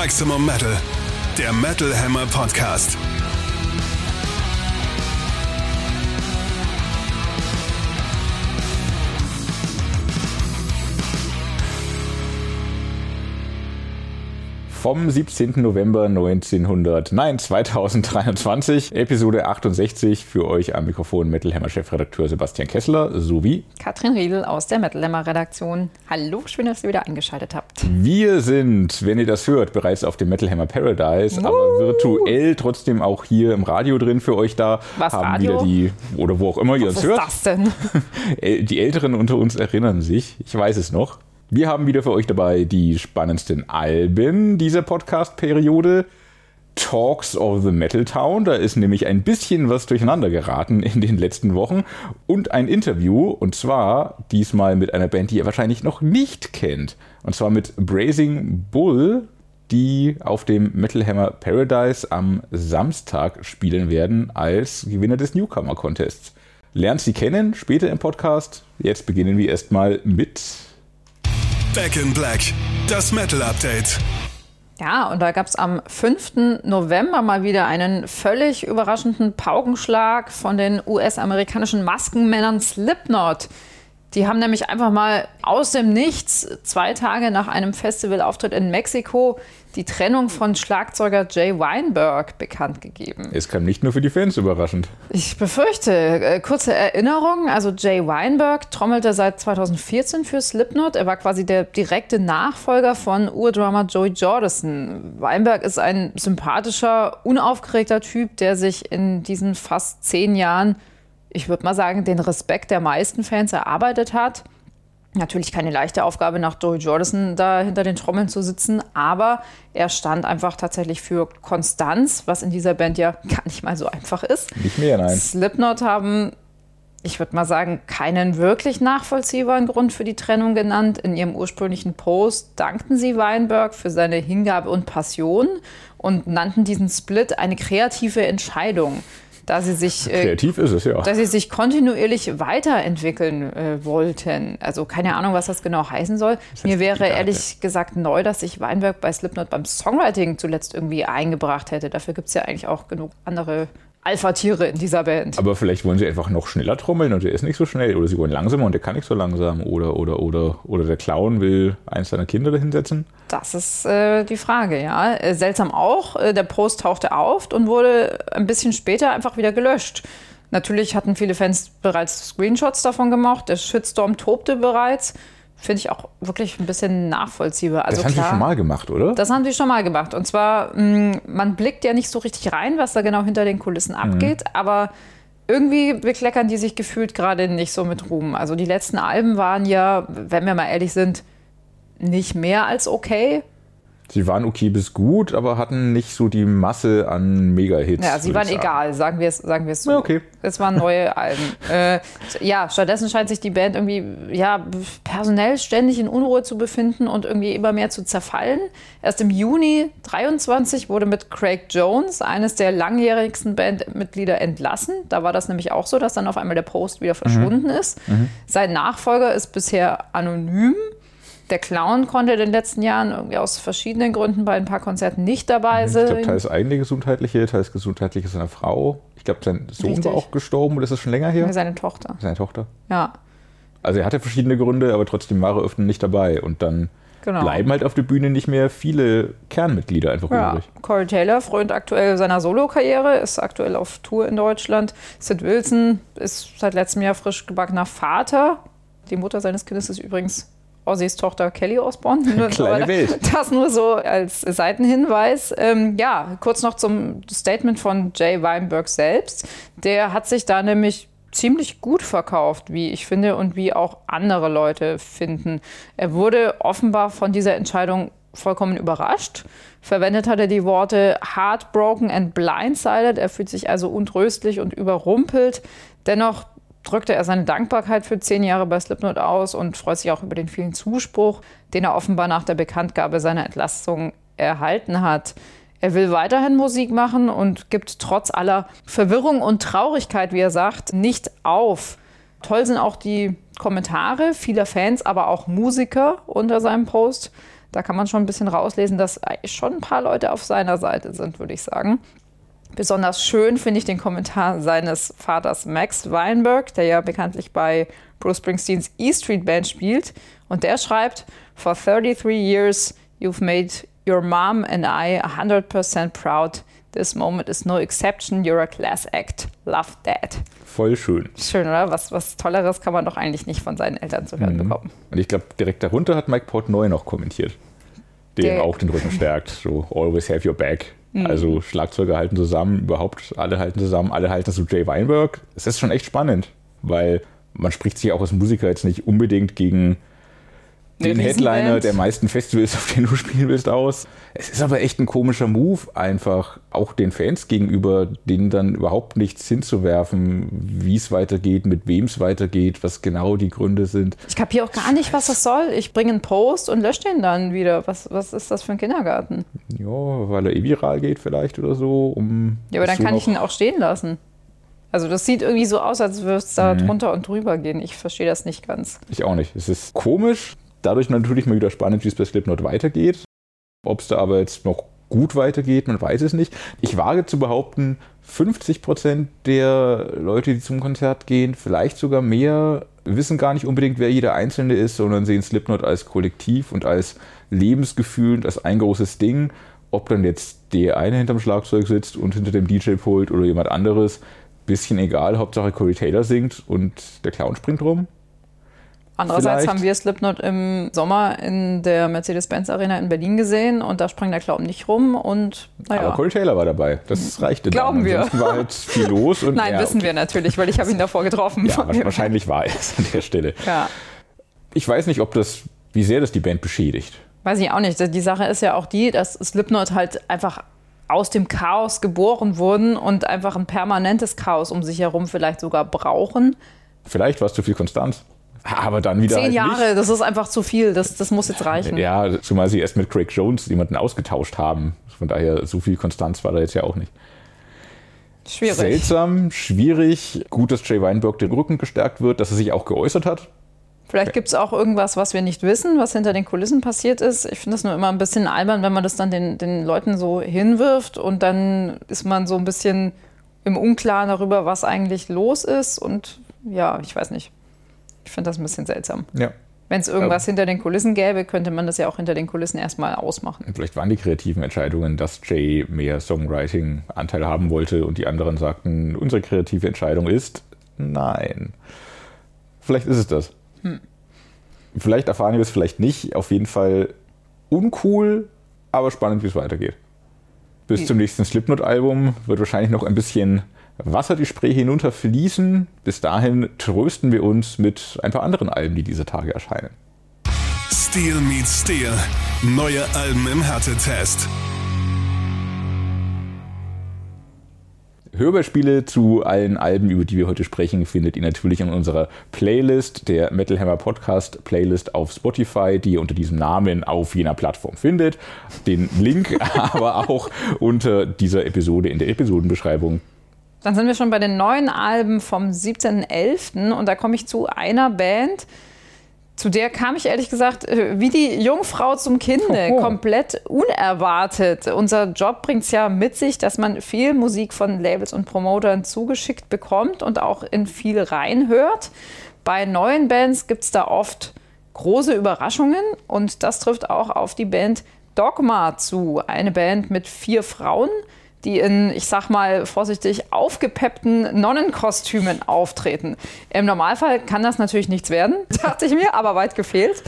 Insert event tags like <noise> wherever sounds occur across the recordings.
Maximum Metal, der Metal Hammer Podcast. Vom 17. November 1900, nein, 2023, Episode 68 für euch am Mikrofon Metal Hammer Chefredakteur Sebastian Kessler sowie Katrin Riedel aus der Metal Hammer Redaktion. Hallo, schön, dass ihr wieder eingeschaltet habt. Wir sind, wenn ihr das hört, bereits auf dem Metal Hammer Paradise, uh. aber virtuell trotzdem auch hier im Radio drin für euch da. Was haben Radio? wieder die oder wo auch immer ihr Was uns ist hört. das denn? <laughs> Die Älteren unter uns erinnern sich, ich weiß es noch. Wir haben wieder für euch dabei die spannendsten Alben dieser Podcast-Periode. Talks of the Metal Town, da ist nämlich ein bisschen was durcheinander geraten in den letzten Wochen und ein Interview und zwar diesmal mit einer Band, die ihr wahrscheinlich noch nicht kennt und zwar mit Brazing Bull, die auf dem Metal Hammer Paradise am Samstag spielen werden als Gewinner des Newcomer Contests. Lernt sie kennen später im Podcast. Jetzt beginnen wir erstmal mit Back in Black, das Metal Update. Ja, und da gab es am 5. November mal wieder einen völlig überraschenden Paukenschlag von den US-amerikanischen Maskenmännern Slipknot. Die haben nämlich einfach mal aus dem Nichts zwei Tage nach einem Festivalauftritt in Mexiko die Trennung von Schlagzeuger Jay Weinberg bekannt gegeben. Es kam nicht nur für die Fans überraschend. Ich befürchte, äh, kurze Erinnerung, also Jay Weinberg trommelte seit 2014 für Slipknot. Er war quasi der direkte Nachfolger von Urdrummer Joey Jordison. Weinberg ist ein sympathischer, unaufgeregter Typ, der sich in diesen fast zehn Jahren, ich würde mal sagen, den Respekt der meisten Fans erarbeitet hat. Natürlich keine leichte Aufgabe, nach Joey Jordison da hinter den Trommeln zu sitzen, aber er stand einfach tatsächlich für Konstanz, was in dieser Band ja <laughs> gar nicht mal so einfach ist. Nicht mehr, nein. Slipknot haben, ich würde mal sagen, keinen wirklich nachvollziehbaren Grund für die Trennung genannt. In ihrem ursprünglichen Post dankten sie Weinberg für seine Hingabe und Passion und nannten diesen Split eine kreative Entscheidung da sie sich äh, kreativ ist es ja, dass sie sich kontinuierlich weiterentwickeln äh, wollten. Also keine Ahnung, was das genau heißen soll. Mir wäre ehrlich gesagt neu, dass sich Weinberg bei Slipknot beim Songwriting zuletzt irgendwie eingebracht hätte. Dafür gibt es ja eigentlich auch genug andere Alpha-Tiere in dieser Band. Aber vielleicht wollen sie einfach noch schneller trommeln und der ist nicht so schnell. Oder sie wollen langsamer und der kann nicht so langsam. Oder, oder, oder, oder der Clown will eins seiner Kinder dahinsetzen. Das ist äh, die Frage, ja. Äh, seltsam auch, äh, der Post tauchte auf und wurde ein bisschen später einfach wieder gelöscht. Natürlich hatten viele Fans bereits Screenshots davon gemacht. Der Shitstorm tobte bereits. Finde ich auch wirklich ein bisschen nachvollziehbar. Also das haben klar, sie schon mal gemacht, oder? Das haben sie schon mal gemacht. Und zwar, mh, man blickt ja nicht so richtig rein, was da genau hinter den Kulissen abgeht, mhm. aber irgendwie bekleckern die sich gefühlt gerade nicht so mit Ruhm. Also die letzten Alben waren ja, wenn wir mal ehrlich sind, nicht mehr als okay. Sie waren okay bis gut, aber hatten nicht so die Masse an Mega-Hits. Ja, sie waren egal, sagen wir es sagen wir's so. Ja, okay. Es waren neue Alben. <laughs> Äh, ja, stattdessen scheint sich die Band irgendwie ja, personell ständig in Unruhe zu befinden und irgendwie immer mehr zu zerfallen. Erst im Juni 23 wurde mit Craig Jones, eines der langjährigsten Bandmitglieder, entlassen. Da war das nämlich auch so, dass dann auf einmal der Post wieder verschwunden mhm. ist. Mhm. Sein Nachfolger ist bisher anonym. Der Clown konnte in den letzten Jahren irgendwie aus verschiedenen Gründen bei ein paar Konzerten nicht dabei sein. Ich glaube, teils eigene gesundheitliche, teils gesundheitliche seiner Frau. Ich glaube, sein Sohn Richtig. war auch gestorben oder ist das schon länger her? Seine Tochter. Seine Tochter. Ja. Also er hatte verschiedene Gründe, aber trotzdem war er öfter nicht dabei. Und dann genau. bleiben halt auf der Bühne nicht mehr viele Kernmitglieder einfach ja. übrig. Corey Taylor frönt aktuell seiner Solo-Karriere, ist aktuell auf Tour in Deutschland. Sid Wilson ist seit letztem Jahr frisch gebackener Vater. Die Mutter seines Kindes ist übrigens Ozzys Tochter Kelly Osbourne. <laughs> Nur, Kleine Welt. Das nur so als Seitenhinweis. Ähm, ja, kurz noch zum Statement von Jay Weinberg selbst. Der hat sich da nämlich ziemlich gut verkauft, wie ich finde und wie auch andere Leute finden. Er wurde offenbar von dieser Entscheidung vollkommen überrascht. Verwendet hat er die Worte heartbroken and blindsided. Er fühlt sich also untröstlich und überrumpelt. Dennoch drückte er seine Dankbarkeit für zehn Jahre bei Slipknot aus und freut sich auch über den vielen Zuspruch, den er offenbar nach der Bekanntgabe seiner Entlassung erhalten hat. Er will weiterhin Musik machen und gibt trotz aller Verwirrung und Traurigkeit, wie er sagt, nicht auf. Toll sind auch die Kommentare vieler Fans, aber auch Musiker unter seinem Post. Da kann man schon ein bisschen rauslesen, dass schon ein paar Leute auf seiner Seite sind, würde ich sagen. Besonders schön finde ich den Kommentar seines Vaters Max Weinberg, der ja bekanntlich bei Bruce Springsteens E Street Band spielt. Und der schreibt, For 33 years you've made your mom and I 100% proud. This moment is no exception. You're a class act. Love that. Voll schön. Schön, oder? Was, was Tolleres kann man doch eigentlich nicht von seinen Eltern zu hören Mhm. bekommen. Und ich glaube, direkt darunter hat Mike Portnoy noch kommentiert, der, Der- auch den Rücken stärkt. So, always have your back. Mhm. Also Schlagzeuger halten zusammen, überhaupt alle halten zusammen, alle halten zu Jay Weinberg. Es ist schon echt spannend, weil man spricht sich auch als Musiker jetzt nicht unbedingt gegen den Headliner der meisten Festivals, auf denen du spielen willst, aus. Es ist aber echt ein komischer Move, einfach auch den Fans gegenüber, denen dann überhaupt nichts hinzuwerfen, wie es weitergeht, mit wem es weitergeht, was genau die Gründe sind. Ich kapiere auch gar nicht, was das soll. Ich bringe einen Post und lösche den dann wieder. Was, was ist das für ein Kindergarten? Ja, weil er eh viral geht vielleicht oder so. Um Ja, aber dann so kann ich ihn auch stehen lassen. Also das sieht irgendwie so aus, als würde es da Mhm. drunter und drüber gehen. Ich verstehe das nicht ganz. Ich auch nicht. Es ist komisch. Dadurch natürlich mal wieder spannend, wie es bei Slipknot weitergeht. Ob es da aber jetzt noch gut weitergeht, man weiß es nicht. Ich wage zu behaupten, 50% der Leute, die zum Konzert gehen, vielleicht sogar mehr, wissen gar nicht unbedingt, wer jeder Einzelne ist, sondern sehen Slipknot als Kollektiv und als Lebensgefühl und als ein großes Ding. Ob dann jetzt der eine hinterm Schlagzeug sitzt und hinter dem DJ-Pult oder jemand anderes, bisschen egal. Hauptsache Corey Taylor singt und der Clown springt rum. Andererseits Vielleicht. haben wir Slipknot im Sommer in der Mercedes-Benz Arena in Berlin gesehen und da sprang der Clown nicht rum und naja. Aber Corey Taylor war dabei. Das reichte Glauben dann. wir. Ansonsten war halt viel <laughs> los. Und Nein, ja, wissen wir natürlich, weil ich habe ihn davor getroffen. Ja, wa- <laughs> wahrscheinlich war es an der Stelle. Ja. Ich weiß nicht, ob das, wie sehr das die Band beschädigt. Weiß ich auch nicht. Die Sache ist ja auch die, dass Slipknot halt einfach aus dem Chaos geboren wurden und einfach ein permanentes Chaos um sich herum vielleicht sogar brauchen. Vielleicht war es zu viel Konstanz. Aber dann wieder Zehn halt Jahre, das ist einfach zu viel. Das, das muss jetzt reichen. Nicht. Ja, zumal sie erst mit Craig Jones jemanden ausgetauscht haben. Von daher, so viel Konstanz war da jetzt ja auch nicht. Schwierig. Seltsam, schwierig. Gut, dass Jay Weinberg den Rücken gestärkt wird, dass er sich auch geäußert hat. Vielleicht gibt es auch irgendwas, was wir nicht wissen, was hinter den Kulissen passiert ist. Ich finde das nur immer ein bisschen albern, wenn man das dann den, den Leuten so hinwirft und dann ist man so ein bisschen im Unklaren darüber, was eigentlich los ist. Und ja, ich weiß nicht. Ich finde das ein bisschen seltsam. Ja. Wenn es irgendwas hinter den Kulissen gäbe, könnte man das ja auch hinter den Kulissen erstmal ausmachen. Vielleicht waren die kreativen Entscheidungen, dass Jay mehr Songwriting-Anteil haben wollte und die anderen sagten, unsere kreative Entscheidung ist nein. Vielleicht ist es das. Vielleicht erfahren wir es vielleicht nicht. Auf jeden Fall uncool, aber spannend, wie es weitergeht. Bis zum nächsten Slipknot-Album wird wahrscheinlich noch ein bisschen Wasser die Spree hinunterfließen. Bis dahin trösten wir uns mit ein paar anderen Alben, die diese Tage erscheinen. Steel meets Steel. Neue Alben im Härtetest. Hörbeispiele zu allen Alben, über die wir heute sprechen, findet ihr natürlich in unserer Playlist, der Metal Hammer Podcast Playlist auf Spotify, die ihr unter diesem Namen auf jener Plattform findet. Den Link <laughs> aber auch unter dieser Episode in der Episodenbeschreibung. Dann sind wir schon bei den neuen Alben vom 17.11. und da komme ich zu einer Band, zu der kam ich ehrlich gesagt äh, wie die Jungfrau zum Kinde, Hoho. komplett unerwartet. Unser Job bringt es ja mit sich, dass man viel Musik von Labels und Promotern zugeschickt bekommt und auch in viel reinhört. Bei neuen Bands gibt es da oft große Überraschungen und das trifft auch auf die Band Dogma zu. Eine Band mit vier Frauen, die in, ich sag mal vorsichtig, aufgepeppten Nonnenkostümen auftreten. Im Normalfall kann das natürlich nichts werden, <laughs> dachte ich mir, aber weit gefehlt.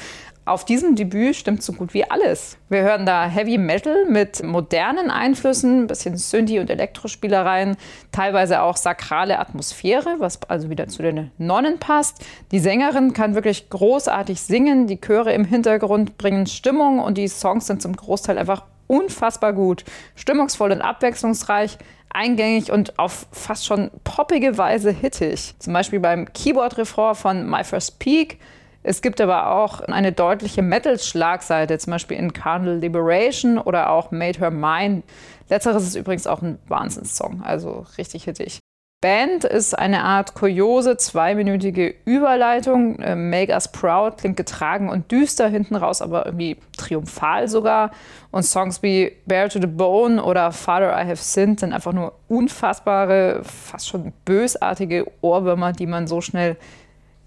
Auf diesem Debüt stimmt so gut wie alles. Wir hören da Heavy Metal mit modernen Einflüssen, ein bisschen Synthi- und Elektrospielereien, teilweise auch sakrale Atmosphäre, was also wieder zu den Nonnen passt. Die Sängerin kann wirklich großartig singen, die Chöre im Hintergrund bringen Stimmung und die Songs sind zum Großteil einfach unfassbar gut. Stimmungsvoll und abwechslungsreich, eingängig und auf fast schon poppige Weise hittig. Zum Beispiel beim Keyboard-Refrain von My First Peak. Es gibt aber auch eine deutliche Metal-Schlagseite, zum Beispiel in Carnal Liberation oder auch Made Her Mine. Letzteres ist übrigens auch ein Wahnsinnssong, also richtig hittig. Band ist eine Art kuriose, zweiminütige Überleitung. Äh, Make Us Proud klingt getragen und düster hinten raus, aber irgendwie triumphal sogar. Und Songs wie Bare to the Bone oder Father I Have Sinned sind einfach nur unfassbare, fast schon bösartige Ohrwürmer, die man so schnell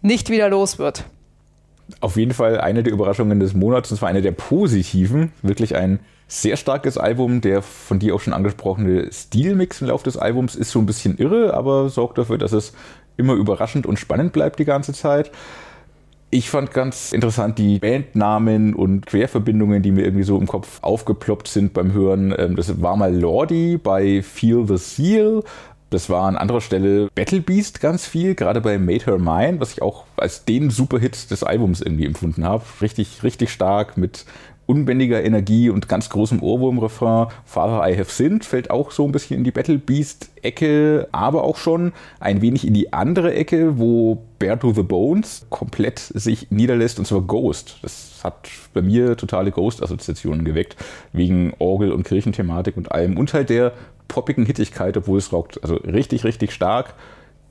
nicht wieder los wird. Auf jeden Fall eine der Überraschungen des Monats, und zwar eine der positiven. Wirklich ein sehr starkes Album. Der von dir auch schon angesprochene Stilmix im Laufe des Albums ist so ein bisschen irre, aber sorgt dafür, dass es immer überraschend und spannend bleibt die ganze Zeit. Ich fand ganz interessant die Bandnamen und Querverbindungen, die mir irgendwie so im Kopf aufgeploppt sind beim Hören. Ähm, das war mal Lordi bei Feel the Seal. Das war an anderer Stelle Battle Beast ganz viel, gerade bei Made Her Mine, was ich auch als den Superhit des Albums irgendwie empfunden habe. Richtig, richtig stark mit unbändiger Energie und ganz großem Ohrwurm-Refrain. Father I Have Sinned fällt auch so ein bisschen in die Battle Beast-Ecke, aber auch schon ein wenig in die andere Ecke, wo Bear to the Bones komplett sich niederlässt, und zwar Ghost. Das hat bei mir totale Ghost-Assoziationen geweckt, wegen Orgel- und Kirchenthematik und allem. Und halt der poppigen Hittigkeit, obwohl es rockt. Also richtig, richtig stark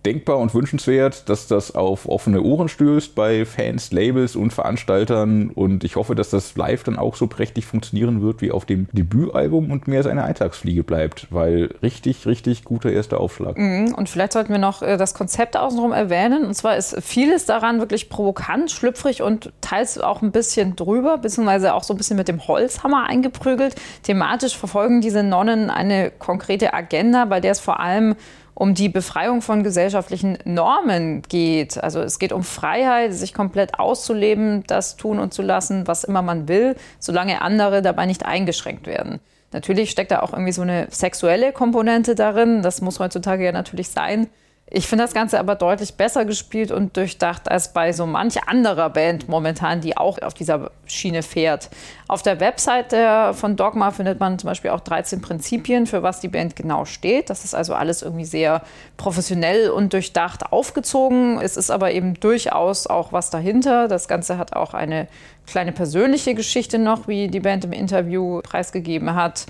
denkbar und wünschenswert, dass das auf offene Ohren stößt bei Fans, Labels und Veranstaltern. Und ich hoffe, dass das live dann auch so prächtig funktionieren wird wie auf dem Debütalbum und mehr als eine Eintagsfliege bleibt, weil richtig, richtig guter erster Aufschlag. Mhm. Und vielleicht sollten wir noch äh, das Konzept außenrum erwähnen. Und zwar ist vieles daran wirklich provokant, schlüpfrig und teils auch ein bisschen drüber, beziehungsweise auch so ein bisschen mit dem Holzhammer eingeprügelt. Thematisch verfolgen diese Nonnen eine konkrete Agenda, bei der es vor allem um die Befreiung von gesellschaftlichen Normen geht. Also es geht um Freiheit, sich komplett auszuleben, das tun und zu lassen, was immer man will, solange andere dabei nicht eingeschränkt werden. Natürlich steckt da auch irgendwie so eine sexuelle Komponente darin. Das muss heutzutage ja natürlich sein. Ich finde das Ganze aber deutlich besser gespielt und durchdacht als bei so manch anderer Band momentan, die auch auf dieser Schiene fährt. Auf der Website von Dogma findet man zum Beispiel auch 13 Prinzipien, für was die Band genau steht. Das ist also alles irgendwie sehr professionell und durchdacht aufgezogen. Es ist aber eben durchaus auch was dahinter. Das Ganze hat auch eine kleine persönliche Geschichte noch, wie die Band im Interview preisgegeben hat.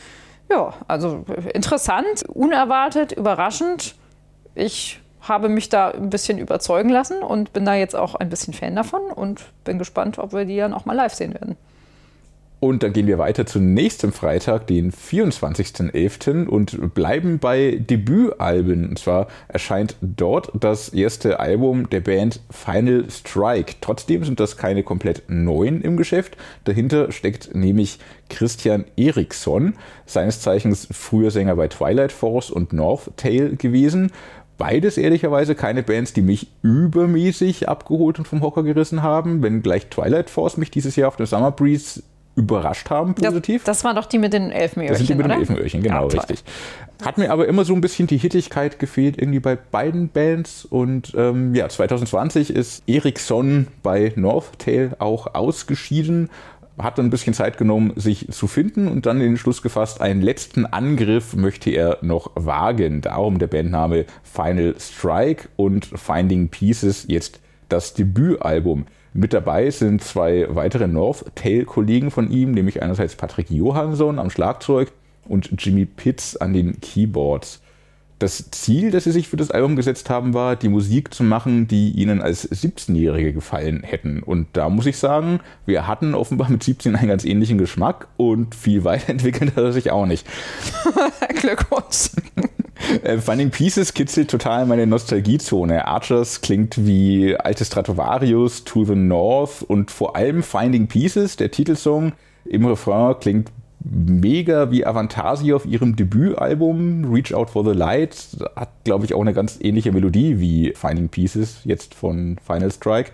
Ja, also interessant, unerwartet, überraschend. Ich habe mich da ein bisschen überzeugen lassen und bin da jetzt auch ein bisschen Fan davon und bin gespannt, ob wir die dann auch mal live sehen werden. Und dann gehen wir weiter zum nächsten Freitag, den 24.11. und bleiben bei Debütalben. Und zwar erscheint dort das erste Album der Band Final Strike. Trotzdem sind das keine komplett neuen im Geschäft. Dahinter steckt nämlich Christian Eriksson, seines Zeichens früher Sänger bei Twilight Force und North Tale gewesen beides ehrlicherweise keine Bands, die mich übermäßig abgeholt und vom Hocker gerissen haben, wenn gleich Twilight Force mich dieses Jahr auf der Summer Breeze überrascht haben, positiv. Das, das war doch die mit den Elfenöhrchen, Das sind die mit oder? den Elfenöhrchen, genau, ja, richtig. Hat mir aber immer so ein bisschen die Hittigkeit gefehlt, irgendwie bei beiden Bands. Und ähm, ja, 2020 ist Ericsson bei North Tail auch ausgeschieden hat dann ein bisschen Zeit genommen, sich zu finden und dann den Schluss gefasst, einen letzten Angriff möchte er noch wagen. Darum der Bandname Final Strike und Finding Pieces jetzt das Debütalbum. Mit dabei sind zwei weitere North Tail-Kollegen von ihm, nämlich einerseits Patrick Johansson am Schlagzeug und Jimmy Pitts an den Keyboards das Ziel, das sie sich für das Album gesetzt haben, war, die Musik zu machen, die ihnen als 17-Jährige gefallen hätten. Und da muss ich sagen, wir hatten offenbar mit 17 einen ganz ähnlichen Geschmack und viel weiterentwickelt hat er sich auch nicht. <laughs> Glückwunsch. <laughs> Äh, Finding Pieces kitzelt total meine Nostalgiezone. Archers klingt wie alte Stratovarius, To the North und vor allem Finding Pieces, der Titelsong, im Refrain klingt mega wie Avantasi auf ihrem Debütalbum Reach Out for the Light. Hat, glaube ich, auch eine ganz ähnliche Melodie wie Finding Pieces jetzt von Final Strike.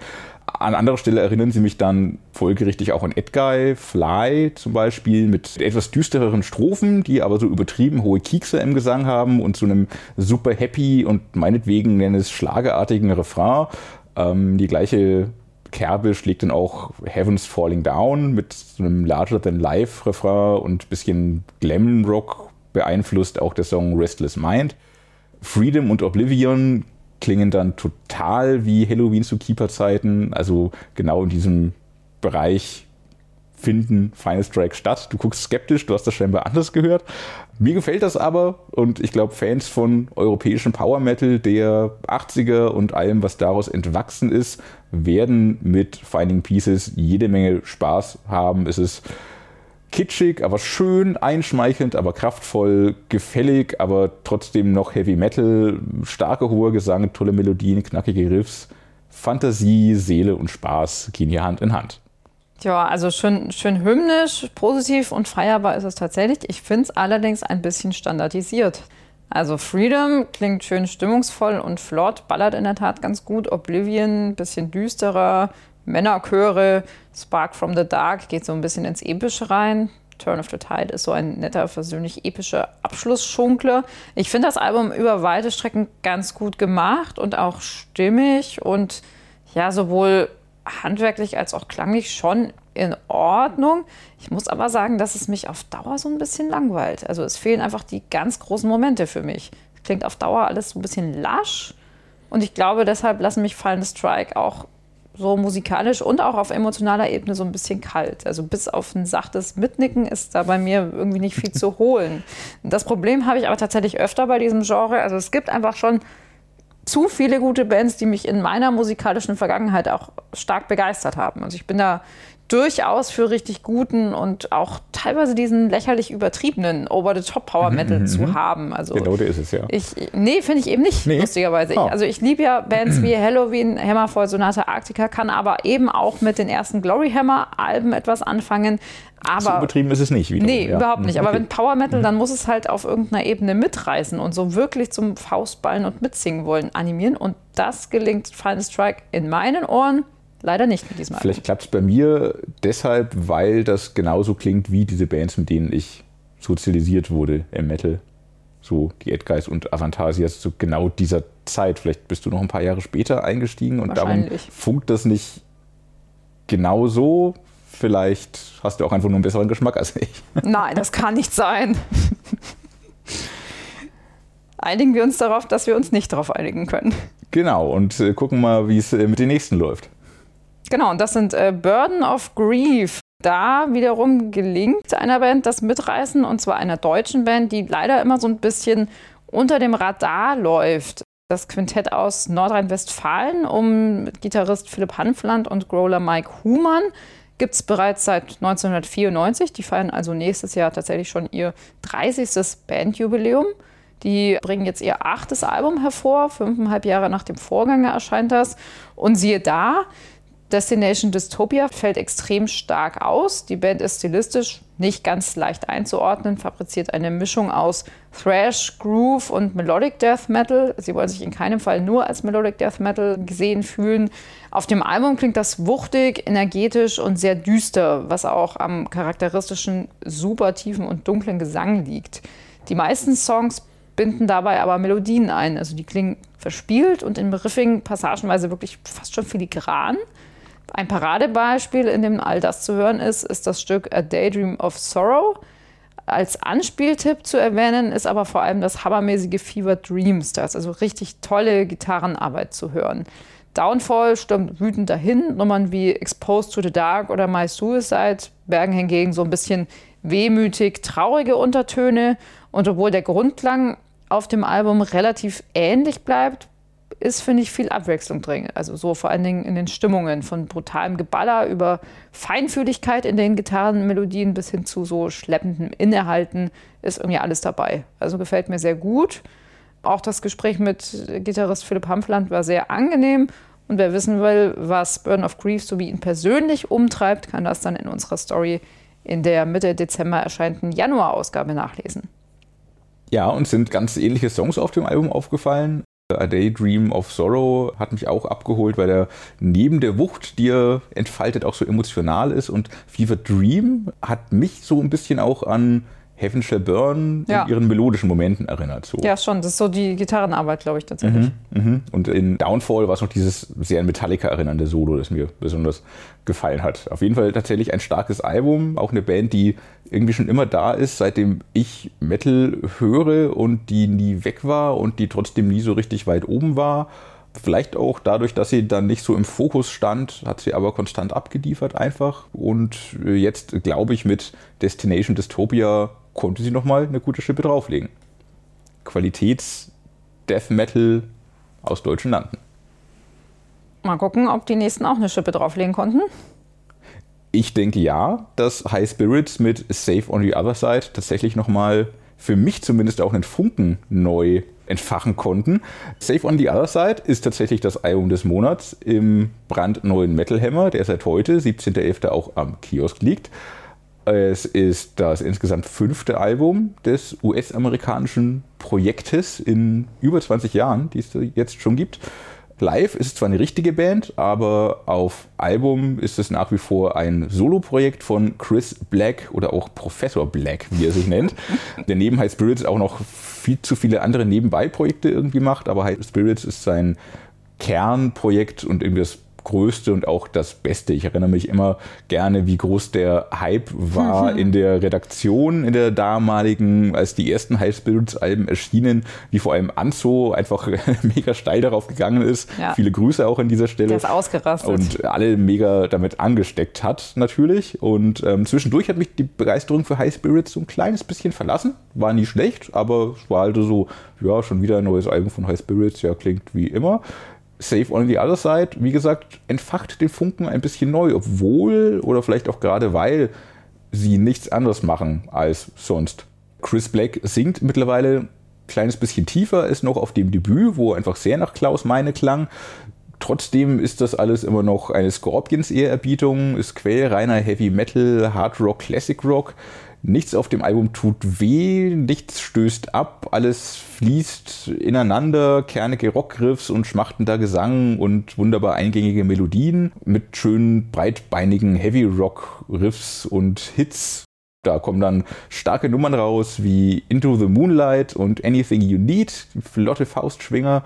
An anderer Stelle erinnern sie mich dann folgerichtig auch an Edguy, Fly zum Beispiel, mit etwas düstereren Strophen, die aber so übertrieben hohe Kiekse im Gesang haben und zu einem super happy und meinetwegen nenne es schlagerartigen Refrain. Ähm, die gleiche Kerbe schlägt dann auch Heavens Falling Down mit einem Larger-than-Life-Refrain und ein bisschen Glam-Rock beeinflusst auch der Song Restless Mind. Freedom und Oblivion klingen dann total wie Halloween zu Keeper-Zeiten, also genau in diesem Bereich finden Final Strike statt. Du guckst skeptisch, du hast das scheinbar anders gehört. Mir gefällt das aber und ich glaube, Fans von europäischem Power Metal der 80er und allem, was daraus entwachsen ist, werden mit Finding Pieces jede Menge Spaß haben. Es ist kitschig, aber schön, einschmeichelnd, aber kraftvoll, gefällig, aber trotzdem noch Heavy Metal, starke hohe Gesang, tolle Melodien, knackige Riffs. Fantasie, Seele und Spaß gehen hier Hand in Hand. Ja, also schön, schön hymnisch, positiv und feierbar ist es tatsächlich. Ich finde es allerdings ein bisschen standardisiert. Also Freedom klingt schön stimmungsvoll und flott, ballert in der Tat ganz gut. Oblivion, bisschen düsterer. Männerchöre, Spark from the Dark geht so ein bisschen ins Epische rein. Turn of the Tide ist so ein netter, versöhnlich epischer Abschlussschunkler. Ich finde das Album über weite Strecken ganz gut gemacht und auch stimmig und ja, sowohl handwerklich als auch klanglich schon in Ordnung. Ich muss aber sagen, dass es mich auf Dauer so ein bisschen langweilt. Also es fehlen einfach die ganz großen Momente für mich. Es klingt auf Dauer alles so ein bisschen lasch. Und ich glaube, deshalb lassen mich Fallen Strike auch so musikalisch und auch auf emotionaler Ebene so ein bisschen kalt. Also bis auf ein sachtes Mitnicken ist da bei mir irgendwie nicht viel zu <laughs> holen. Das Problem habe ich aber tatsächlich öfter bei diesem Genre. Also es gibt einfach schon zu viele gute Bands, die mich in meiner musikalischen Vergangenheit auch stark begeistert haben. Also ich bin da durchaus für richtig guten und auch teilweise diesen lächerlich übertriebenen Over-the-Top-Power-Metal mhm, zu mhm. haben. Also genau, der ist es ja. Ich, nee, finde ich eben nicht, nee. lustigerweise. Oh. Ich, also ich liebe ja Bands wie Halloween, Hammerfall, Sonata Arctica, kann aber eben auch mit den ersten Glory Hammer-Alben etwas anfangen. Aber, so übertrieben ist es nicht. Wiederum, nee, ja. überhaupt nicht. Aber okay. wenn Power Metal, dann muss es halt auf irgendeiner Ebene mitreißen und so wirklich zum Faustballen und mitsingen wollen animieren. Und das gelingt Final Strike in meinen Ohren leider nicht mit diesem Album. Vielleicht klappt es bei mir deshalb, weil das genauso klingt wie diese Bands, mit denen ich sozialisiert wurde im Metal. So die Edguys und Avantasias zu genau dieser Zeit. Vielleicht bist du noch ein paar Jahre später eingestiegen und darum funkt das nicht genau so. Vielleicht hast du auch einfach nur einen besseren Geschmack als ich. <laughs> Nein, das kann nicht sein. Einigen wir uns darauf, dass wir uns nicht darauf einigen können. Genau, und äh, gucken mal, wie es äh, mit den nächsten läuft. Genau, und das sind äh, Burden of Grief. Da wiederum gelingt einer Band das Mitreißen, und zwar einer deutschen Band, die leider immer so ein bisschen unter dem Radar läuft. Das Quintett aus Nordrhein-Westfalen um Gitarrist Philipp Hanfland und Growler Mike Humann gibt es bereits seit 1994. Die feiern also nächstes Jahr tatsächlich schon ihr 30. Bandjubiläum. Die bringen jetzt ihr achtes Album hervor, fünfeinhalb Jahre nach dem Vorgänger erscheint das. Und siehe da, Destination Dystopia fällt extrem stark aus. Die Band ist stilistisch nicht ganz leicht einzuordnen, fabriziert eine Mischung aus Thrash, Groove und Melodic Death Metal. Sie wollen sich in keinem Fall nur als Melodic Death Metal gesehen fühlen. Auf dem Album klingt das wuchtig, energetisch und sehr düster, was auch am charakteristischen, super tiefen und dunklen Gesang liegt. Die meisten Songs binden dabei aber Melodien ein. Also die klingen verspielt und in Riffing passagenweise wirklich fast schon filigran. Ein Paradebeispiel, in dem all das zu hören ist, ist das Stück A Daydream of Sorrow. Als Anspieltipp zu erwähnen ist aber vor allem das hammermäßige Fever Dreams. Da ist also richtig tolle Gitarrenarbeit zu hören. Downfall stürmt wütend dahin. Nummern wie Exposed to the Dark oder My Suicide bergen hingegen so ein bisschen wehmütig traurige Untertöne. Und obwohl der Grundklang auf dem Album relativ ähnlich bleibt, ist, finde ich, viel Abwechslung drin. Also so vor allen Dingen in den Stimmungen, von brutalem Geballer über Feinfühligkeit in den Gitarrenmelodien bis hin zu so schleppendem Innehalten ist irgendwie alles dabei. Also gefällt mir sehr gut. Auch das Gespräch mit Gitarrist Philipp Hampfland war sehr angenehm. Und wer wissen will, was Burn of Grief sowie ihn persönlich umtreibt, kann das dann in unserer Story in der Mitte Dezember erscheinenden Januar-Ausgabe nachlesen. Ja, und sind ganz ähnliche Songs auf dem Album aufgefallen. A Daydream of Sorrow hat mich auch abgeholt, weil er neben der Wucht, die er entfaltet, auch so emotional ist. Und Fever Dream hat mich so ein bisschen auch an Heaven Shall Burn ja. in ihren melodischen Momenten erinnert. So. Ja, schon. Das ist so die Gitarrenarbeit, glaube ich, tatsächlich. Mhm, mh. Und in Downfall war es noch dieses sehr an Metallica erinnernde Solo, das mir besonders gefallen hat. Auf jeden Fall tatsächlich ein starkes Album. Auch eine Band, die irgendwie schon immer da ist, seitdem ich Metal höre und die nie weg war und die trotzdem nie so richtig weit oben war. Vielleicht auch dadurch, dass sie dann nicht so im Fokus stand, hat sie aber konstant abgeliefert einfach. Und jetzt, glaube ich, mit Destination Dystopia konnte sie nochmal eine gute Schippe drauflegen. Qualitäts-Death Metal aus deutschen Landen. Mal gucken, ob die nächsten auch eine Schippe drauflegen konnten. Ich denke ja, dass High Spirits mit Safe on the Other Side tatsächlich nochmal für mich zumindest auch einen Funken neu entfachen konnten. Safe on the Other Side ist tatsächlich das Album des Monats im brandneuen Metal Hammer, der seit heute, 17.11. auch am Kiosk liegt. Es ist das insgesamt fünfte Album des US-amerikanischen Projektes in über 20 Jahren, die es jetzt schon gibt. Live ist es zwar eine richtige Band, aber auf Album ist es nach wie vor ein Solo-Projekt von Chris Black oder auch Professor Black, wie er sich nennt, <laughs> der neben High Spirits auch noch viel zu viele andere Nebenbei-Projekte irgendwie macht, aber High Spirits ist sein Kernprojekt und irgendwie das größte und auch das Beste. Ich erinnere mich immer gerne, wie groß der Hype war in der Redaktion in der damaligen, als die ersten High Spirits Alben erschienen, wie vor allem Anzo einfach <laughs> mega steil darauf gegangen ist. Ja. Viele Grüße auch an dieser Stelle. Der ist ausgerastet. Und alle mega damit angesteckt hat, natürlich. Und ähm, zwischendurch hat mich die Begeisterung für High Spirits so ein kleines bisschen verlassen. War nie schlecht, aber es war halt so, ja, schon wieder ein neues Album von High Spirits, ja, klingt wie immer. Save on the Other Side, wie gesagt, entfacht den Funken ein bisschen neu, obwohl oder vielleicht auch gerade weil sie nichts anderes machen als sonst. Chris Black singt mittlerweile ein kleines bisschen tiefer, ist noch auf dem Debüt, wo einfach sehr nach Klaus Meine klang. Trotzdem ist das alles immer noch eine Scorpions-Ehrerbietung, ist quellreiner Heavy Metal, Hard Rock, Classic Rock. Nichts auf dem Album tut weh, nichts stößt ab, alles fließt ineinander, kernige Rockriffs und schmachtender Gesang und wunderbar eingängige Melodien mit schönen breitbeinigen Heavy Rock Riffs und Hits. Da kommen dann starke Nummern raus wie Into the Moonlight und Anything You Need, flotte Faustschwinger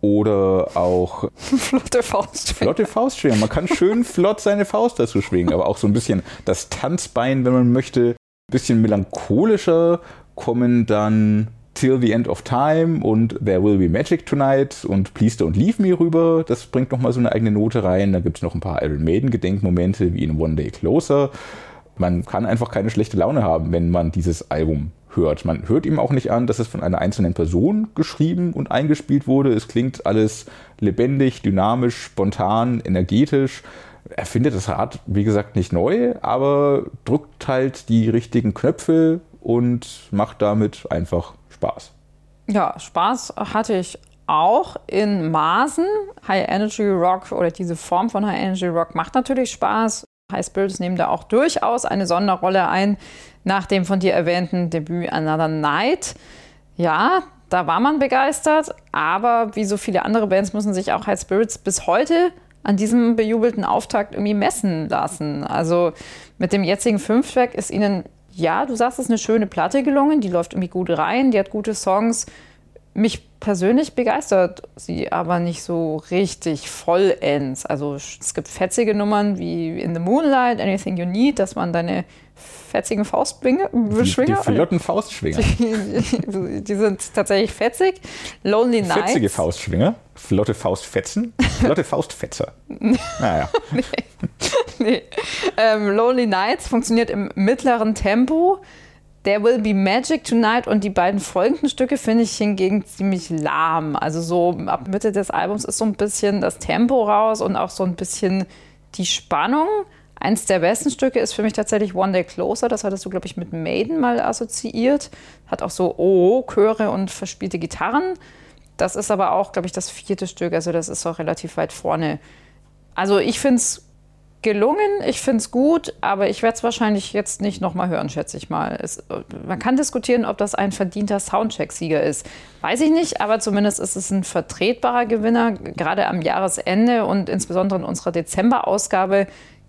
oder auch <laughs> flotte Faustschwinger. Flotte Faustschwinger. Man kann schön flott seine Faust dazu schwingen, aber auch so ein bisschen das Tanzbein, wenn man möchte bisschen melancholischer kommen dann Till the End of Time und There Will Be Magic Tonight und Please Don't Leave Me rüber. Das bringt nochmal so eine eigene Note rein. Da gibt es noch ein paar Iron Maiden-Gedenkmomente wie in One Day Closer. Man kann einfach keine schlechte Laune haben, wenn man dieses Album hört. Man hört ihm auch nicht an, dass es von einer einzelnen Person geschrieben und eingespielt wurde. Es klingt alles lebendig, dynamisch, spontan, energetisch er findet das Rad, wie gesagt, nicht neu, aber drückt halt die richtigen Knöpfe und macht damit einfach Spaß. Ja, Spaß hatte ich auch in Maßen. High Energy Rock oder diese Form von High Energy Rock macht natürlich Spaß. High Spirits nehmen da auch durchaus eine Sonderrolle ein nach dem von dir erwähnten Debüt Another Night. Ja, da war man begeistert, aber wie so viele andere Bands müssen sich auch High Spirits bis heute an diesem bejubelten Auftakt irgendwie messen lassen. Also mit dem jetzigen Fünftrack ist ihnen, ja, du sagst, es ist eine schöne Platte gelungen, die läuft irgendwie gut rein, die hat gute Songs. Mich persönlich begeistert sie aber nicht so richtig vollends. Also es gibt fetzige Nummern wie In the Moonlight, Anything You Need, dass man deine fetzigen Faustschwinger. Die, die flotten Faustschwinger. <laughs> Die, die, sind tatsächlich fetzig. Lonely Nights. Fetzige Faustschwinger. Flotte Faustfetzen. Flotte Faustfetzer. <laughs> naja. nee. <laughs> nee. Ähm, Lonely Nights funktioniert im mittleren Tempo. There Will Be Magic Tonight und die beiden folgenden Stücke finde ich hingegen ziemlich lahm. Also so ab Mitte des Albums ist so ein bisschen das Tempo raus und auch so ein bisschen die Spannung. Eins der besten Stücke ist für mich tatsächlich One Day Closer. Das hattest du, glaube ich, mit Maiden mal assoziiert. Hat auch so Oh-Chöre und verspielte Gitarren. Das ist aber auch, glaube ich, das vierte Stück. Also das ist auch relativ weit vorne. Also ich finde es gelungen, ich finde es gut, aber ich werde es wahrscheinlich jetzt nicht nochmal hören, schätze ich mal. Es, man kann diskutieren, ob das ein verdienter Soundcheck-Sieger ist. Weiß ich nicht, aber zumindest ist es ein vertretbarer Gewinner. Gerade am Jahresende und insbesondere in unserer Dezember-Ausgabe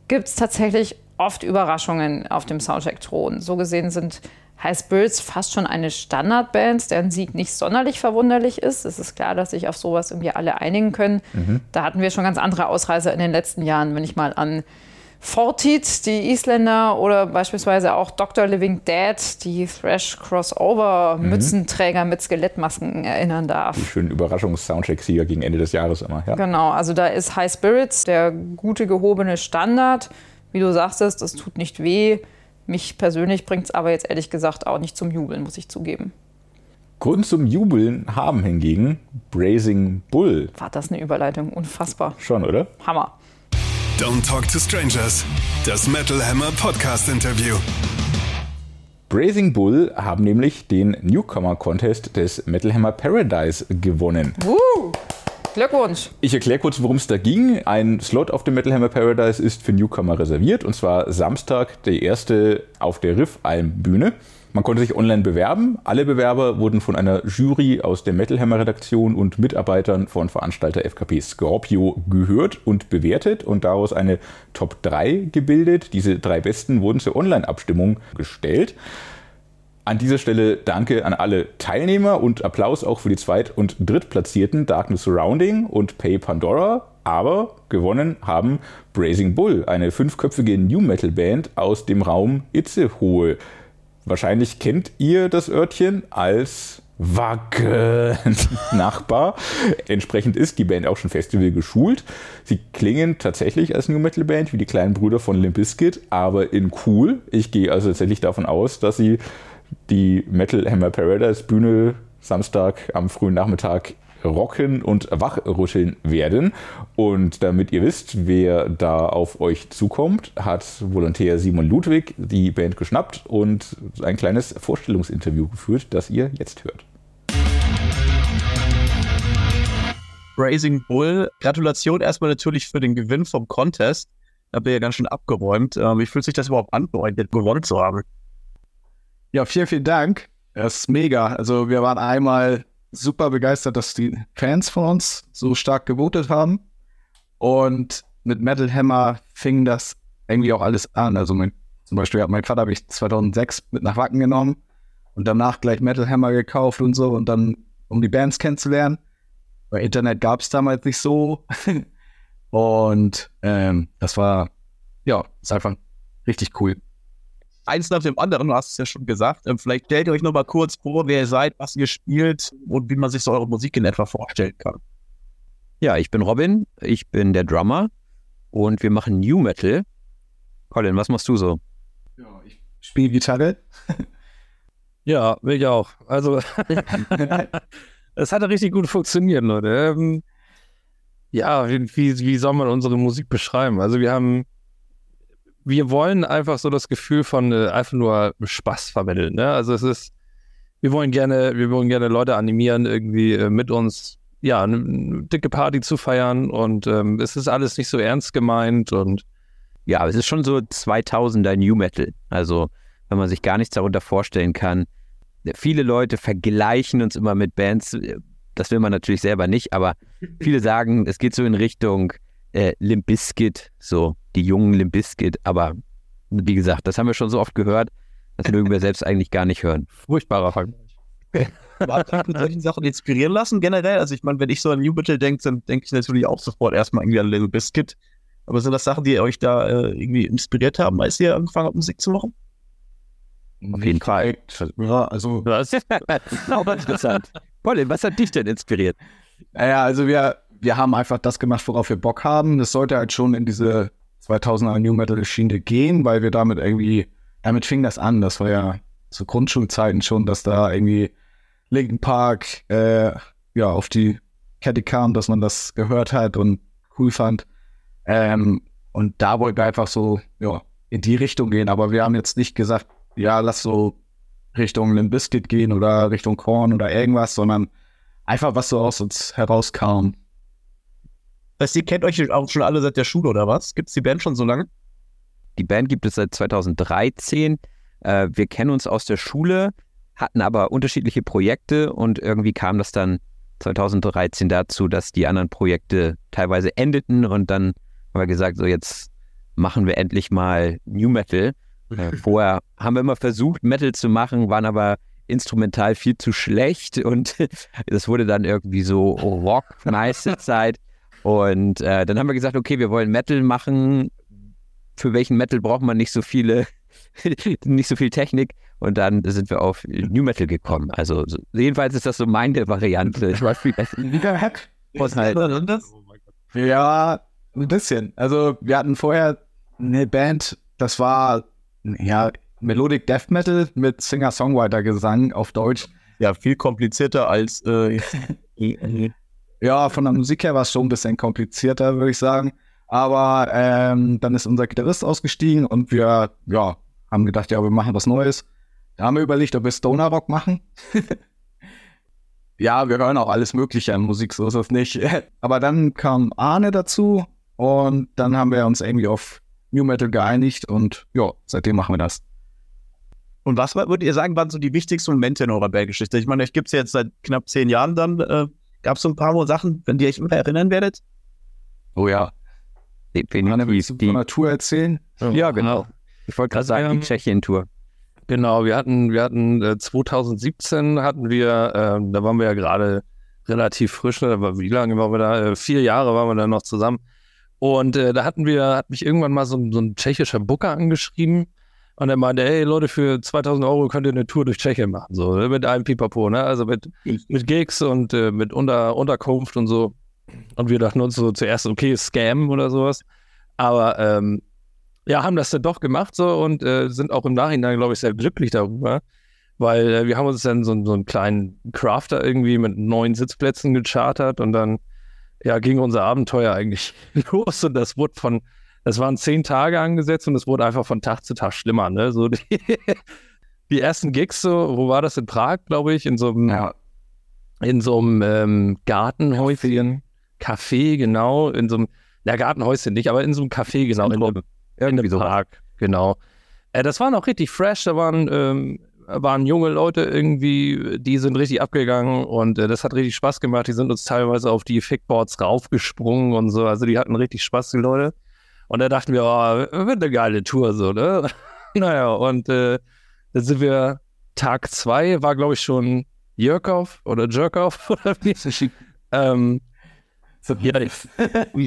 gibt es tatsächlich oft Überraschungen auf dem Soundcheck-Thron. So gesehen sind High Spirits fast schon eine Standardband, deren Sieg nicht sonderlich verwunderlich ist. Es ist klar, dass sich auf sowas irgendwie alle einigen können. Mhm. Da hatten wir schon ganz andere Ausreißer in den letzten Jahren, wenn ich mal an Fortit, die Isländer oder beispielsweise auch Dr. Living Dead, die Thrash-Crossover-Mützenträger mit Skelettmasken erinnern darf. Die schönen Überraschungs-Soundcheck-Sieger gegen Ende des Jahres immer. Ja. Genau, also da ist High Spirits der gute gehobene Standard. Wie du sagtest, das tut nicht weh. Mich persönlich bringt es aber jetzt ehrlich gesagt auch nicht zum Jubeln, muss ich zugeben. Grund zum Jubeln haben hingegen Brazing Bull. War das eine Überleitung? Unfassbar. Schon, oder? Hammer. Don't Talk to Strangers. Das Metal Hammer Podcast Interview. Brazing Bull haben nämlich den Newcomer Contest des Metal Hammer Paradise gewonnen. Uh, Glückwunsch. Ich erkläre kurz, worum es da ging. Ein Slot auf dem Metal Hammer Paradise ist für Newcomer reserviert und zwar Samstag der erste auf der Riff-Alm-Bühne. Man konnte sich online bewerben. Alle Bewerber wurden von einer Jury aus der Metal Hammer Redaktion und Mitarbeitern von Veranstalter FKP Scorpio gehört und bewertet und daraus eine Top 3 gebildet. Diese drei besten wurden zur Online-Abstimmung gestellt. An dieser Stelle danke an alle Teilnehmer und Applaus auch für die Zweit- und Drittplatzierten Darkness Surrounding und Pay Pandora. Aber gewonnen haben Brazing Bull, eine fünfköpfige New Metal Band aus dem Raum Itzehoe. Wahrscheinlich kennt ihr das Örtchen als Wacken-Nachbar. <laughs> Entsprechend ist die Band auch schon Festival geschult. Sie klingen tatsächlich als New Metal Band wie die kleinen Brüder von Limp Bizkit, aber in cool. Ich gehe also tatsächlich davon aus, dass sie die Metal Hammer Paradise Bühne Samstag am frühen Nachmittag rocken und wachrütteln werden. Und damit ihr wisst, wer da auf euch zukommt, hat Volontär Simon Ludwig die Band geschnappt und ein kleines Vorstellungsinterview geführt, das ihr jetzt hört. Raising Bull, Gratulation erstmal natürlich für den Gewinn vom Contest. Habt ihr ja ganz schön abgeräumt. Ähm, wie fühlt sich das überhaupt an, gewonnen zu haben? Ja, vielen, vielen Dank. Das ist mega. Also wir waren einmal super begeistert, dass die Fans von uns so stark gewotet haben. Und mit Metal Hammer fing das irgendwie auch alles an. Also mein, zum Beispiel hat mein Vater habe ich 2006 mit nach Wacken genommen und danach gleich Metal Hammer gekauft und so und dann um die Bands kennenzulernen. Bei Internet gab es damals nicht so. <laughs> und ähm, das war, ja, ist einfach richtig cool eins nach dem anderen, du hast es ja schon gesagt. Ähm, vielleicht stellt ihr euch noch mal kurz vor, wer ihr seid, was ihr spielt und wie man sich so eure Musik in etwa vorstellen kann. Ja, ich bin Robin, ich bin der Drummer und wir machen New Metal. Colin, was machst du so? Ja, ich spiele Gitarre. <laughs> ja, will ich auch. Also, <laughs> es hat richtig gut funktioniert, Leute. Ähm, ja, wie, wie soll man unsere Musik beschreiben? Also, wir haben wir wollen einfach so das Gefühl von äh, einfach nur Spaß vermitteln. Ne? Also es ist, wir wollen gerne, wir wollen gerne Leute animieren, irgendwie äh, mit uns ja eine, dicke Party zu feiern und ähm, es ist alles nicht so ernst gemeint und ja, es ist schon so 2000er New Metal. Also wenn man sich gar nichts darunter vorstellen kann. Viele Leute vergleichen uns immer mit Bands. Das will man natürlich selber nicht, aber viele sagen, es geht so in Richtung äh, Limp Bizkit, so die jungen Limp Bizkit, aber wie gesagt, das haben wir schon so oft gehört, das mögen wir selbst eigentlich gar nicht hören. Furchtbarer Vergleich. <laughs> Wart ihr mit solchen Sachen inspirieren lassen generell? Also ich meine, wenn ich so an New Metal denke, dann denke ich natürlich auch sofort erstmal irgendwie an Little Biscuit. Aber sind das Sachen, die euch da äh, irgendwie inspiriert haben, als ihr angefangen habt, Musik zu machen? Auf jeden Fall. Ja, also. <laughs> Das ist auch interessant. Colin, was hat dich denn inspiriert? Naja, also wir, wir haben einfach das gemacht, worauf wir Bock haben. Das sollte halt schon in diese 2000er New Metal Schiene gehen, weil wir damit irgendwie, damit fing das an. Das war ja zu Grundschulzeiten schon, dass da irgendwie Linkin Park äh, ja auf die Kette kam, dass man das gehört hat und cool fand. Ähm, und da wollten wir einfach so ja, in die Richtung gehen. Aber wir haben jetzt nicht gesagt, ja, lass so Richtung Limp Bizkit gehen oder Richtung Korn oder irgendwas, sondern einfach was so aus uns herauskam. Das heißt, ihr kennt euch auch schon alle seit der Schule oder was? Gibt es die Band schon so lange? Die Band gibt es seit 2013. Äh, wir kennen uns aus der Schule, hatten aber unterschiedliche Projekte und irgendwie kam das dann 2013 dazu, dass die anderen Projekte teilweise endeten und dann haben wir gesagt, so jetzt machen wir endlich mal New Metal. Äh, <laughs> vorher haben wir immer versucht, Metal zu machen, waren aber instrumental viel zu schlecht und <laughs> das wurde dann irgendwie so Rock meiste Zeit. Und äh, dann haben wir gesagt, okay, wir wollen Metal machen, für welchen Metal braucht man nicht so viele, <laughs> nicht so viel Technik. Und dann sind wir auf New Metal gekommen. Also so, jedenfalls ist das so meine Variante. Ich weiß, wie das Was halt-? Ja, ein bisschen. Also wir hatten vorher eine Band, das war ja Melodic Death Metal mit Singer-Songwriter-Gesang auf Deutsch. Ja, viel komplizierter als äh, <laughs> Ja, von der Musik her war es schon ein bisschen komplizierter, würde ich sagen. Aber ähm, dann ist unser Gitarrist ausgestiegen und wir ja, haben gedacht, ja, wir machen was Neues. Da haben wir überlegt, ob wir Stoner Rock machen. <laughs> ja, wir hören auch alles Mögliche an Musik, so ist es nicht. <laughs> Aber dann kam Arne dazu und dann haben wir uns irgendwie auf New Metal geeinigt und ja, seitdem machen wir das. Und was würdet ihr sagen, waren so die wichtigsten Momente in eurer Bandgeschichte? Ich meine, euch gibt es jetzt seit knapp zehn Jahren dann. Äh, Gab es so ein paar Sachen, an die ihr euch immer erinnern werdet? Oh ja. Definitiv die. von der Tour erzählen? Ja, genau. Ich wollte gerade Das, sagen, die Tschechien-Tour. Genau, wir hatten, wir hatten äh, 2017 hatten wir, ähm, da waren wir ja gerade relativ frisch, ne? da war, wie lange waren wir da? Äh, vier Jahre waren wir da noch zusammen. Und äh, da hatten wir, hat mich irgendwann mal so, ein- so ein tschechischer Booker angeschrieben und er meinte, hey Leute, für 2000 Euro könnt ihr eine Tour durch Tschechien machen, so ne? mit einem Pipapo, ne? Also mit, mit Gigs und äh, mit Unter, Unterkunft und so. Und wir dachten uns so zuerst, okay, Scam oder sowas. Aber ähm, ja, haben das dann doch gemacht so und äh, sind auch im Nachhinein, glaube ich, sehr glücklich darüber, weil äh, wir haben uns dann so, so einen kleinen Crafter irgendwie mit neun Sitzplätzen gechartert und dann ja, ging unser Abenteuer eigentlich <laughs> los und das wurde von, das waren zehn Tage angesetzt und es wurde einfach von Tag zu Tag schlimmer, ne? So die, <laughs> die ersten Gigs so, wo war das in Prag, glaube ich, in so einem, Ja. in so einem ähm, Gartenhäuschen, Café, genau, in so einem, na, Gartenhäuschen nicht, aber in so einem Café, genau, in einem, Irgendwie in sowas. Prag, genau. Äh, das war noch richtig fresh, da waren, ähm, waren junge Leute irgendwie, die sind richtig abgegangen und äh, das hat richtig Spaß gemacht. Die sind uns teilweise auf die Fickboards raufgesprungen und so, also die hatten richtig Spaß, die Leute. Und da dachten wir, oh, wird eine geile Tour so, ne? <laughs> naja, und äh, dann sind wir Tag zwei, war glaube ich schon Jörkow oder Jerkow <laughs> oder wie. ähm, ja,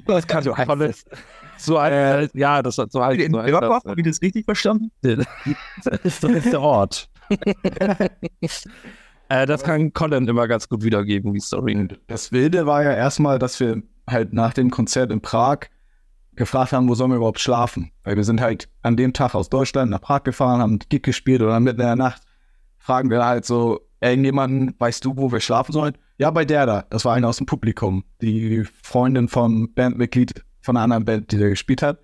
Das kann so so ein, ja, das so halt. In So heißt das. habe ich das richtig verstanden? <laughs> Das ist der Ort. äh, das kann Colin immer ganz gut wiedergeben, die Story. Das Wilde war ja erstmal, dass wir halt nach dem Konzert in Prag gefragt haben, wo sollen wir überhaupt schlafen? Weil wir sind halt an dem Tag aus Deutschland nach Prag gefahren, haben Gig gespielt oder mitten in der Nacht fragen wir halt so, irgendjemanden, weißt du, wo wir schlafen sollen? Ja, bei der da. Das war einer aus dem Publikum. Die Freundin vom Bandmitglied von einer anderen Band, die da gespielt hat.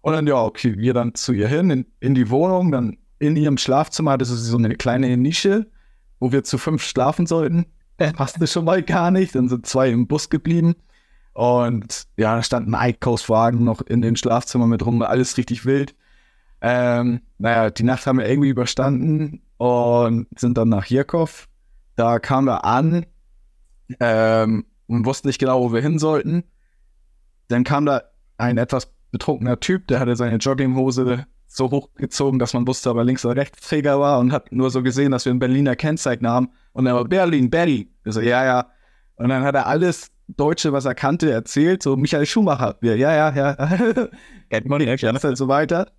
Und dann, ja, okay, wir dann zu ihr hin, in, in die Wohnung, dann in ihrem Schlafzimmer, das ist so eine kleine Nische, wo wir zu fünf schlafen sollten. Passte schon mal gar nicht. Dann sind zwei im Bus geblieben. Und ja, da stand ein Einkaufswagen noch in den Schlafzimmer mit rum, alles richtig wild. Ähm, naja, die Nacht haben wir irgendwie überstanden und sind dann nach Jirkov. Da kamen wir an ähm, und wussten nicht genau, wo wir hin sollten. Dann kam da ein etwas betrunkener Typ, der hatte seine Jogginghose so hochgezogen, dass man wusste, ob er links oder rechtsträger war und hat nur so gesehen, dass wir ein Berliner Kennzeichen haben. Und er war Berlin, Berlin. Ich so, ja, ja. Und dann hat er alles Deutsche, was er kannte, erzählt. So, Michael Schumacher. Ja, ja, ja. <laughs> Kennt man nicht, und so weiter.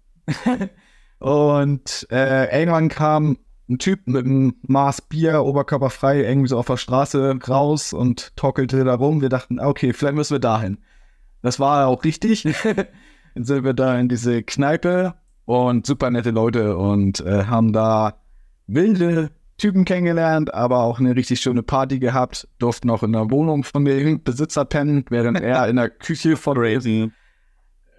und äh, irgendwann kam ein Typ mit einem Maß Bier, oberkörperfrei, irgendwie so auf der Straße raus und torkelte da rum. Wir dachten, okay, vielleicht müssen wir dahin. Das war auch richtig. <laughs> Dann sind wir da in diese Kneipe und super nette Leute und äh, haben da wilde Typen kennengelernt, aber auch eine richtig schöne Party gehabt. Durften auch in der Wohnung von dem Besitzer pennen, während er in der Küche von,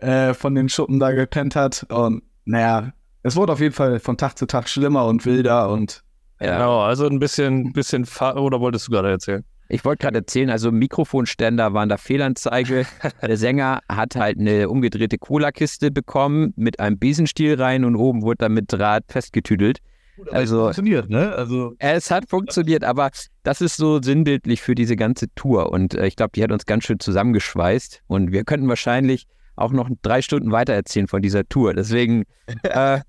äh, von den Schuppen da gepennt hat. Und naja, es wurde auf jeden Fall von Tag zu Tag schlimmer und wilder und Genau, also ein bisschen, bisschen, oder wolltest du gerade erzählen? Ich wollte gerade erzählen, also Mikrofonständer waren da Fehlanzeige. <laughs> Der Sänger hat halt eine umgedrehte Cola-Kiste bekommen mit einem Besenstiel rein und oben wurde dann mit Draht festgetüdelt. Also Funktioniert, ne? Also, es hat funktioniert, aber das ist so sinnbildlich für diese ganze Tour und äh, ich glaube, die hat uns ganz schön zusammengeschweißt und wir könnten wahrscheinlich auch noch drei Stunden weiter erzählen von dieser Tour. Deswegen <laughs> äh,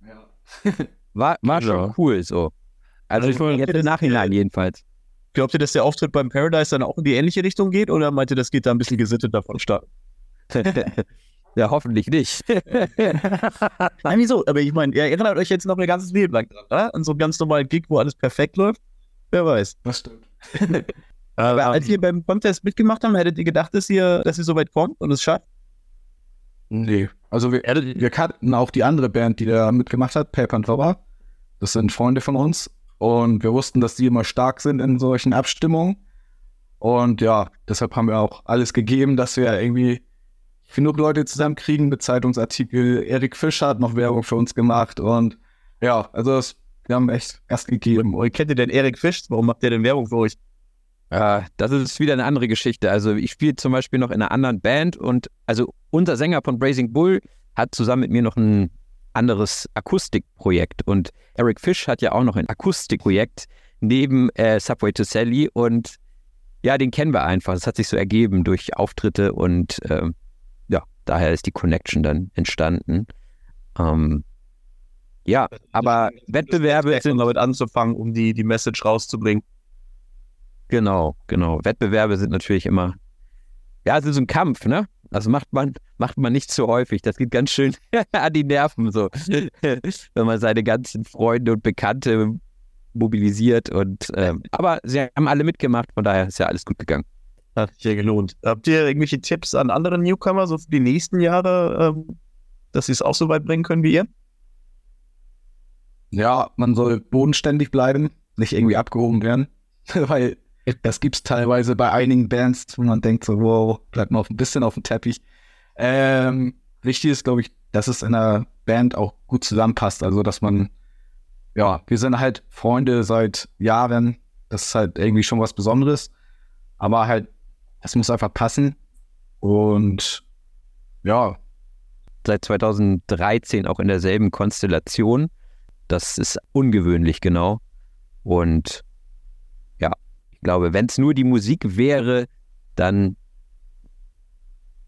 war, war schon Ja. cool so. Also Also ich jetzt im Nachhinein jedenfalls. glaubt ihr, dass der Auftritt beim Paradise dann auch in die ähnliche Richtung geht oder meint ihr, das geht da ein bisschen gesittet davon starten? <laughs> Ja, hoffentlich nicht. <laughs> Nein, wieso? Aber ich meine, ihr erinnert euch jetzt noch ein ganzes Leben lang dran, oder? An so einem ganz normalen Gig, wo alles perfekt läuft. Wer weiß. Das stimmt. <laughs> Aber als ihr beim Contest mitgemacht habt, hättet ihr gedacht, dass ihr, dass ihr so weit kommt und es schafft? Nee. Also wir, wir kannten auch die andere Band, die da mitgemacht hat, Paper and Rubber. Das sind Freunde von uns. Und wir wussten, dass die immer stark sind in solchen Abstimmungen. Und ja, deshalb haben wir auch alles gegeben, dass wir irgendwie genug Leute zusammenkriegen mit Zeitungsartikel. Erik Fischer hat noch Werbung für uns gemacht. Und ja, also das, wir haben echt Gas gegeben. Und kennt ihr denn Erik Fisch? Warum macht der denn Werbung für euch? Äh, das ist wieder eine andere Geschichte. Also ich spiele zum Beispiel noch in einer anderen Band und also unser Sänger von Brazing Bull hat zusammen mit mir noch ein anderes Akustikprojekt und Eric Fish hat ja auch noch ein Akustikprojekt neben äh, Subway to Sally und ja, den kennen wir einfach. Das hat sich so ergeben durch Auftritte und äh, ja, daher ist die Connection dann entstanden. Ähm, ja, aber Wettbewerbe sind damit anzufangen, um die, die Message rauszubringen. Genau, genau. Wettbewerbe sind natürlich immer, ja, es ist ein Kampf, ne? Das macht man, macht man nicht so häufig. Das geht ganz schön <laughs> an die Nerven, so. <laughs> Wenn man seine ganzen Freunde und Bekannte mobilisiert und, ähm, aber sie haben alle mitgemacht, von daher ist ja alles gut gegangen. Hat sich ja gelohnt. Habt ihr irgendwelche Tipps an andere Newcomer, so für die nächsten Jahre, ähm, dass sie es auch so weit bringen können wie ihr? Ja, man soll bodenständig bleiben, nicht irgendwie abgehoben werden, <laughs> weil das gibt es teilweise bei einigen Bands, wo man denkt so, wow, bleibt mal auf, ein bisschen auf dem Teppich. Ähm, wichtig ist, glaube ich, dass es in einer Band auch gut zusammenpasst. Also, dass man, ja, wir sind halt Freunde seit Jahren. Das ist halt irgendwie schon was Besonderes. Aber halt, das muss einfach passen. Und ja. Seit 2013 auch in derselben Konstellation. Das ist ungewöhnlich, genau. Und glaube, wenn es nur die Musik wäre, dann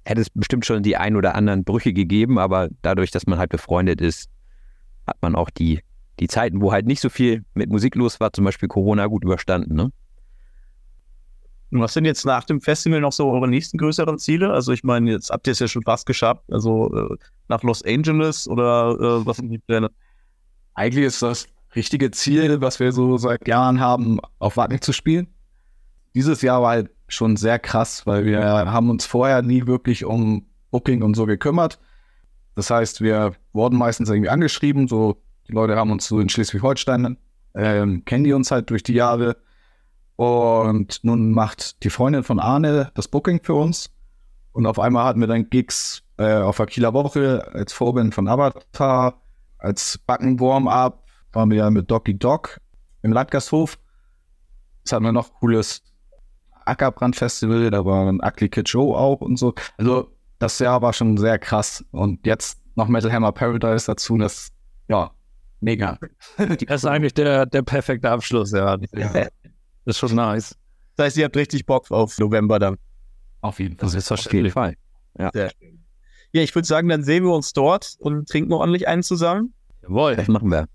hätte es bestimmt schon die ein oder anderen Brüche gegeben, aber dadurch, dass man halt befreundet ist, hat man auch die, die Zeiten, wo halt nicht so viel mit Musik los war, zum Beispiel Corona, gut überstanden. Ne? Und was sind jetzt nach dem Festival noch so eure nächsten größeren Ziele? Also ich meine, jetzt habt ihr es ja schon fast geschafft, also äh, nach Los Angeles oder äh, was sind die Pläne? Eigentlich ist das richtige Ziel, was wir so seit Jahren haben, auf Wacken zu spielen dieses Jahr war halt schon sehr krass, weil wir haben uns vorher nie wirklich um Booking und so gekümmert. Das heißt, wir wurden meistens irgendwie angeschrieben, so die Leute haben uns so in Schleswig-Holstein, ähm, kennen die uns halt durch die Jahre. Und nun macht die Freundin von Arne das Booking für uns. Und auf einmal hatten wir dann Gigs äh, auf der Kieler Woche als Vorband von Avatar, als Backen-Warm-Up waren wir ja mit Doggy Dog im Landgasthof. Jetzt hatten wir noch cooles Ackerbrand-Festival, da war ein Ugly Kid Show auch und so. Also das Jahr war schon sehr krass. Und jetzt noch Metal Hammer Paradise dazu, das, ja, mega. Das ist eigentlich der, der perfekte Abschluss, ja. ja. Das ist schon nice. Das heißt, ihr habt richtig Bock auf November dann. Auf jeden Fall. Das ist auf jeden Fall. Ja. Sehr schön. Ja, ich würde sagen, dann sehen wir uns dort und trinken ordentlich einen zusammen. Jawohl. Das machen wir.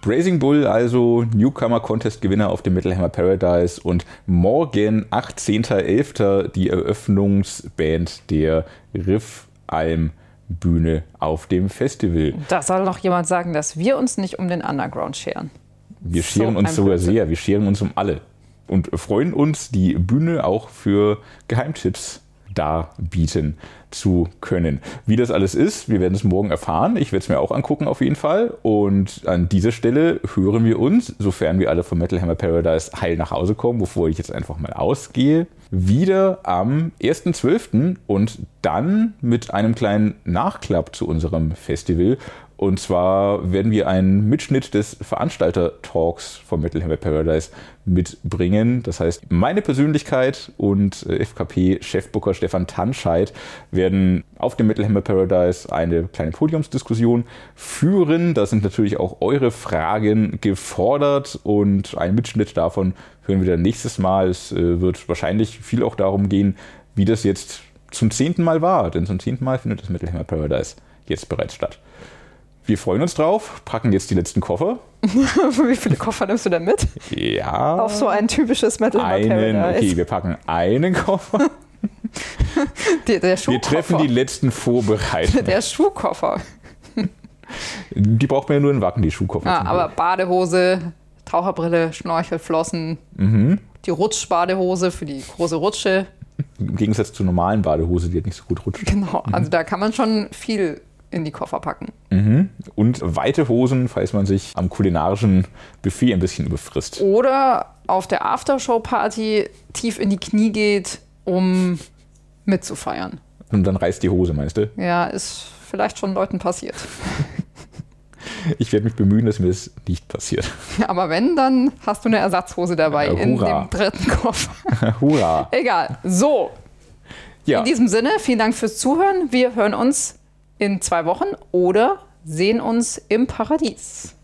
Brazing Bull, also Newcomer Contest Gewinner auf dem Metal Hammer Paradise und morgen, 18.11., die Eröffnungsband der Riff Alm Bühne auf dem Festival. Da soll noch jemand sagen, dass wir uns nicht um den Underground scheren. Wir scheren so uns sogar sehr, wir scheren uns um alle und freuen uns, die Bühne auch für Geheimtipps darbieten zu können. Wie das alles ist, wir werden es morgen erfahren. Ich werde es mir auch angucken auf jeden Fall. Und an dieser Stelle hören wir uns, sofern wir alle von Metal Hammer Paradise heil nach Hause kommen, wovor ich jetzt einfach mal ausgehe, wieder am 1.12. und dann mit einem kleinen Nachklapp zu unserem Festival und zwar werden wir einen Mitschnitt des Veranstalter-Talks vom Metal Hammer Paradise mitbringen. Das heißt, meine Persönlichkeit und äh, FKP-Chefbooker Stefan Tanscheid werden auf dem Metal Hammer Paradise eine kleine Podiumsdiskussion führen. Da sind natürlich auch eure Fragen gefordert und ein Mitschnitt davon hören wir dann nächstes Mal. Es äh, wird wahrscheinlich viel auch darum gehen, wie das jetzt zum zehnten Mal war. Denn zum zehnten Mal findet das Metal Hammer Paradise jetzt bereits statt. Wir freuen uns drauf, packen jetzt die letzten Koffer. <laughs> Wie viele Koffer nimmst du denn mit? Ja. Auf so ein typisches Metal einen, Okay, wir packen einen Koffer. <laughs> Der, der Wir Schuhkoffer. treffen die letzten Vorbereitungen. der Schuhkoffer. <laughs> Die braucht man ja nur in Wacken, die Schuhkoffer. Ja, zum aber Glück. Taucherbrille, Taucherbrille, Schnorchel, Flossen, Mhm. die Rutschbadehose für die große Rutsche. Im Gegensatz zur normalen Badehose, die halt nicht so gut rutscht. Genau, also da kann man schon viel in die Koffer packen. Und weite Hosen, falls man sich am kulinarischen Buffet ein bisschen überfrisst. Oder auf der Aftershow-Party tief in die Knie geht, um mitzufeiern. Und dann reißt die Hose, meinst du? Ja, ist vielleicht schon Leuten passiert. <laughs> Ich werde mich bemühen, dass mir das nicht passiert. <laughs> Aber wenn, dann hast du eine Ersatzhose dabei Ja, in dem dritten Koffer. <laughs> Hurra! Egal. So, Ja, in diesem Sinne, vielen Dank fürs Zuhören. Wir hören uns in zwei Wochen oder sehen uns im Paradies.